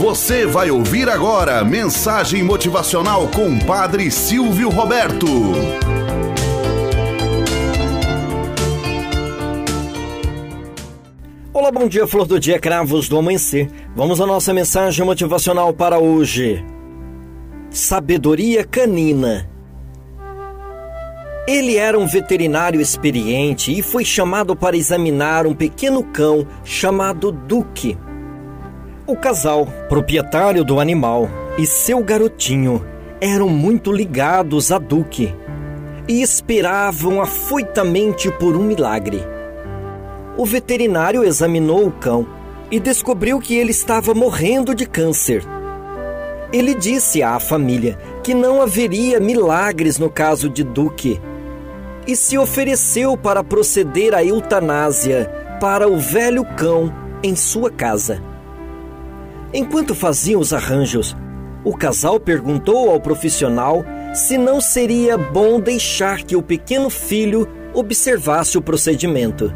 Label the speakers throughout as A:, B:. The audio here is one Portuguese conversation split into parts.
A: Você vai ouvir agora mensagem motivacional com Padre Silvio Roberto.
B: Olá, bom dia, flor do dia, cravos do amanhecer. Vamos à nossa mensagem motivacional para hoje. Sabedoria canina. Ele era um veterinário experiente e foi chamado para examinar um pequeno cão chamado Duque. O casal, proprietário do animal, e seu garotinho eram muito ligados a Duque e esperavam afoitamente por um milagre. O veterinário examinou o cão e descobriu que ele estava morrendo de câncer. Ele disse à família que não haveria milagres no caso de Duque e se ofereceu para proceder à eutanásia para o velho cão em sua casa. Enquanto faziam os arranjos, o casal perguntou ao profissional se não seria bom deixar que o pequeno filho observasse o procedimento.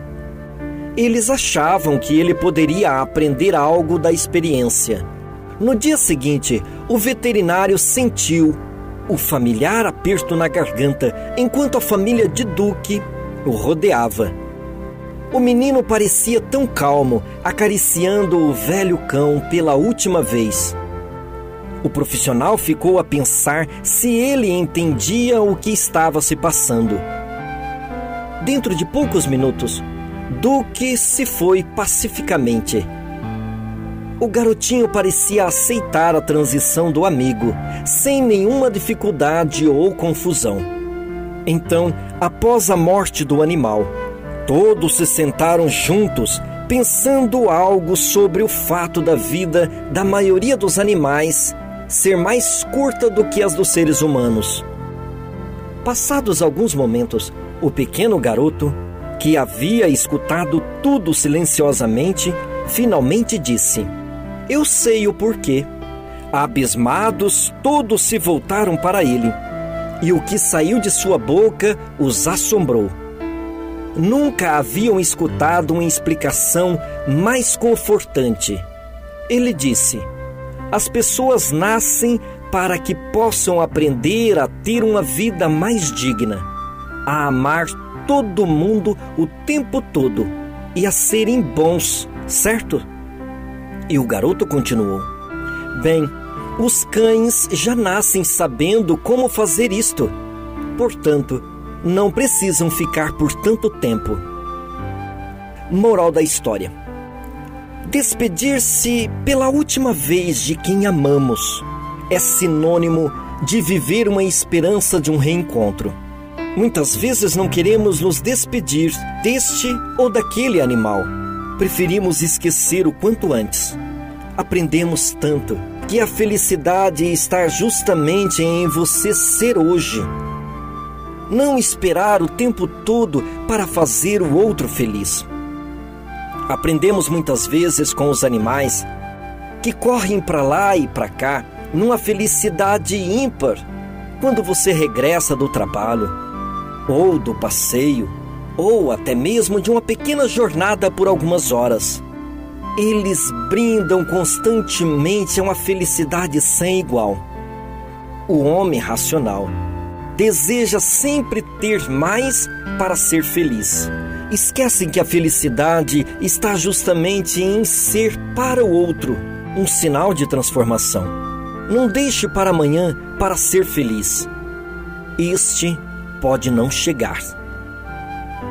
B: Eles achavam que ele poderia aprender algo da experiência. No dia seguinte, o veterinário sentiu o familiar aperto na garganta enquanto a família de Duque o rodeava. O menino parecia tão calmo, acariciando o velho cão pela última vez. O profissional ficou a pensar se ele entendia o que estava se passando. Dentro de poucos minutos, Duque se foi pacificamente. O garotinho parecia aceitar a transição do amigo, sem nenhuma dificuldade ou confusão. Então, após a morte do animal, Todos se sentaram juntos, pensando algo sobre o fato da vida da maioria dos animais ser mais curta do que as dos seres humanos. Passados alguns momentos, o pequeno garoto, que havia escutado tudo silenciosamente, finalmente disse: Eu sei o porquê. Abismados, todos se voltaram para ele, e o que saiu de sua boca os assombrou nunca haviam escutado uma explicação mais confortante. Ele disse: As pessoas nascem para que possam aprender a ter uma vida mais digna, a amar todo mundo o tempo todo e a serem bons, certo? E o garoto continuou: Bem, os cães já nascem sabendo como fazer isto. Portanto, não precisam ficar por tanto tempo. Moral da história: Despedir-se pela última vez de quem amamos é sinônimo de viver uma esperança de um reencontro. Muitas vezes não queremos nos despedir deste ou daquele animal. Preferimos esquecer o quanto antes. Aprendemos tanto que a felicidade está justamente em você ser hoje não esperar o tempo todo para fazer o outro feliz. Aprendemos muitas vezes com os animais que correm para lá e para cá numa felicidade ímpar quando você regressa do trabalho, ou do passeio, ou até mesmo de uma pequena jornada por algumas horas. Eles brindam constantemente a uma felicidade sem igual. O homem racional deseja sempre ter mais para ser feliz. Esquecem que a felicidade está justamente em ser para o outro um sinal de transformação. Não deixe para amanhã para ser feliz. Este pode não chegar.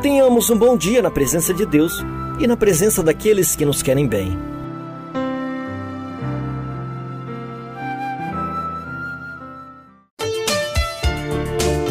B: Tenhamos um bom dia na presença de Deus e na presença daqueles que nos querem bem.